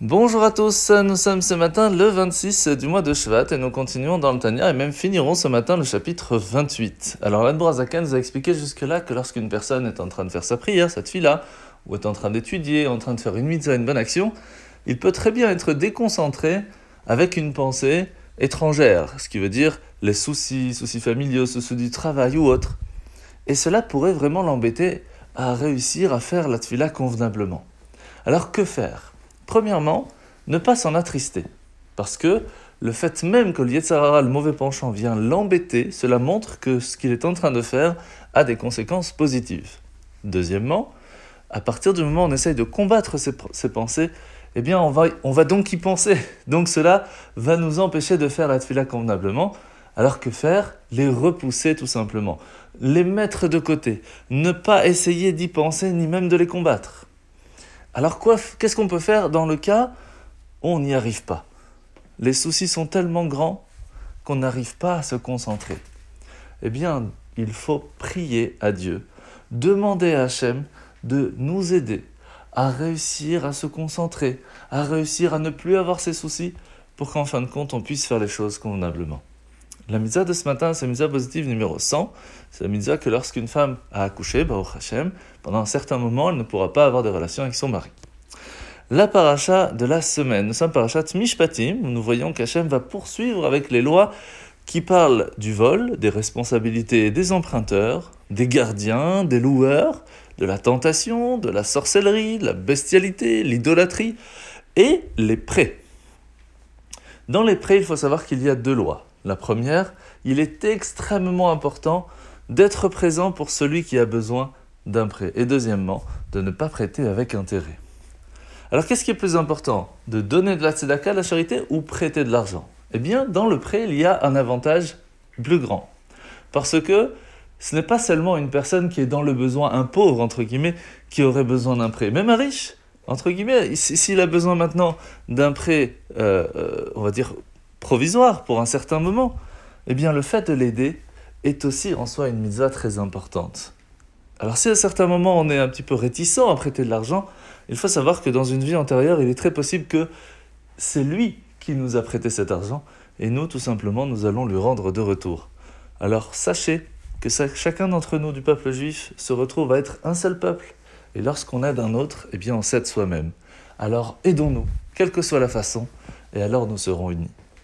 Bonjour à tous, nous sommes ce matin le 26 du mois de Shvat et nous continuons dans le Tania et même finirons ce matin le chapitre 28. Alors l'Adbrazakan nous a expliqué jusque-là que lorsqu'une personne est en train de faire sa prière, cette fille-là, ou est en train d'étudier, en train de faire une mitzvah, une bonne action, il peut très bien être déconcentré avec une pensée étrangère, ce qui veut dire les soucis, soucis familiaux, soucis du travail ou autre. Et cela pourrait vraiment l'embêter à réussir à faire la tfila convenablement. Alors que faire? Premièrement, ne pas s'en attrister. Parce que le fait même que le Yetzarara, le mauvais penchant, vient l'embêter, cela montre que ce qu'il est en train de faire a des conséquences positives. Deuxièmement, à partir du moment où on essaye de combattre ces, pensées, eh bien, on va, on va donc y penser. Donc cela va nous empêcher de faire la tfila convenablement. Alors que faire? Les repousser tout simplement. Les mettre de côté. Ne pas essayer d'y penser ni même de les combattre. Alors qu'est-ce qu'on peut faire dans le cas où on n'y arrive pas? Les soucis sont tellement grands qu'on n'arrive pas à se concentrer. Eh bien, il faut prier à Dieu, demander à Hachem de nous aider à réussir à se concentrer, à réussir à ne plus avoir ces soucis pour qu'en fin de compte on puisse faire les choses convenablement. La mitzvah de ce matin, c'est la mitzvah positive numéro 100. C'est la mitzvah que lorsqu'une femme a accouché, Baruch Hashem, pendant un certain moment, elle ne pourra pas avoir de relation avec son mari. La paracha de la semaine, nous sommes parachat Mishpatim, où nous voyons qu'Hachem va poursuivre avec les lois qui parlent du vol, des responsabilités des emprunteurs, des gardiens, des loueurs, de la tentation, de la sorcellerie, de la bestialité, l'idolâtrie et les prêts. Dans les prêts, il faut savoir qu'il y a deux lois. La première, il est extrêmement important d'être présent pour celui qui a besoin d'un prêt. Et deuxièmement, de ne pas prêter avec intérêt. Alors qu'est-ce qui est plus important? De donner de la tzedaka, la charité, ou prêter de l'argent? Eh bien, dans le prêt, il y a un avantage plus grand. Parce que ce n'est pas seulement une personne qui est dans le besoin, un pauvre, entre guillemets, qui aurait besoin d'un prêt. Même un riche, entre guillemets, s'il a besoin maintenant d'un prêt, euh, euh, on va dire, provisoire pour un certain moment, eh bien le fait de l'aider est aussi en soi une mitzvah très importante. Alors si à certains moments on est un petit peu réticent à prêter de l'argent, il faut savoir que dans une vie antérieure, il est très possible que c'est lui qui nous a prêté cet argent et nous, tout simplement, nous allons lui rendre de retour. Alors sachez que chacun d'entre nous du peuple juif se retrouve à être un seul peuple. Et lorsqu'on aide un autre, eh bien on s'aide soi-même. Alors aidons-nous, quelle que soit la façon, et alors nous serons unis.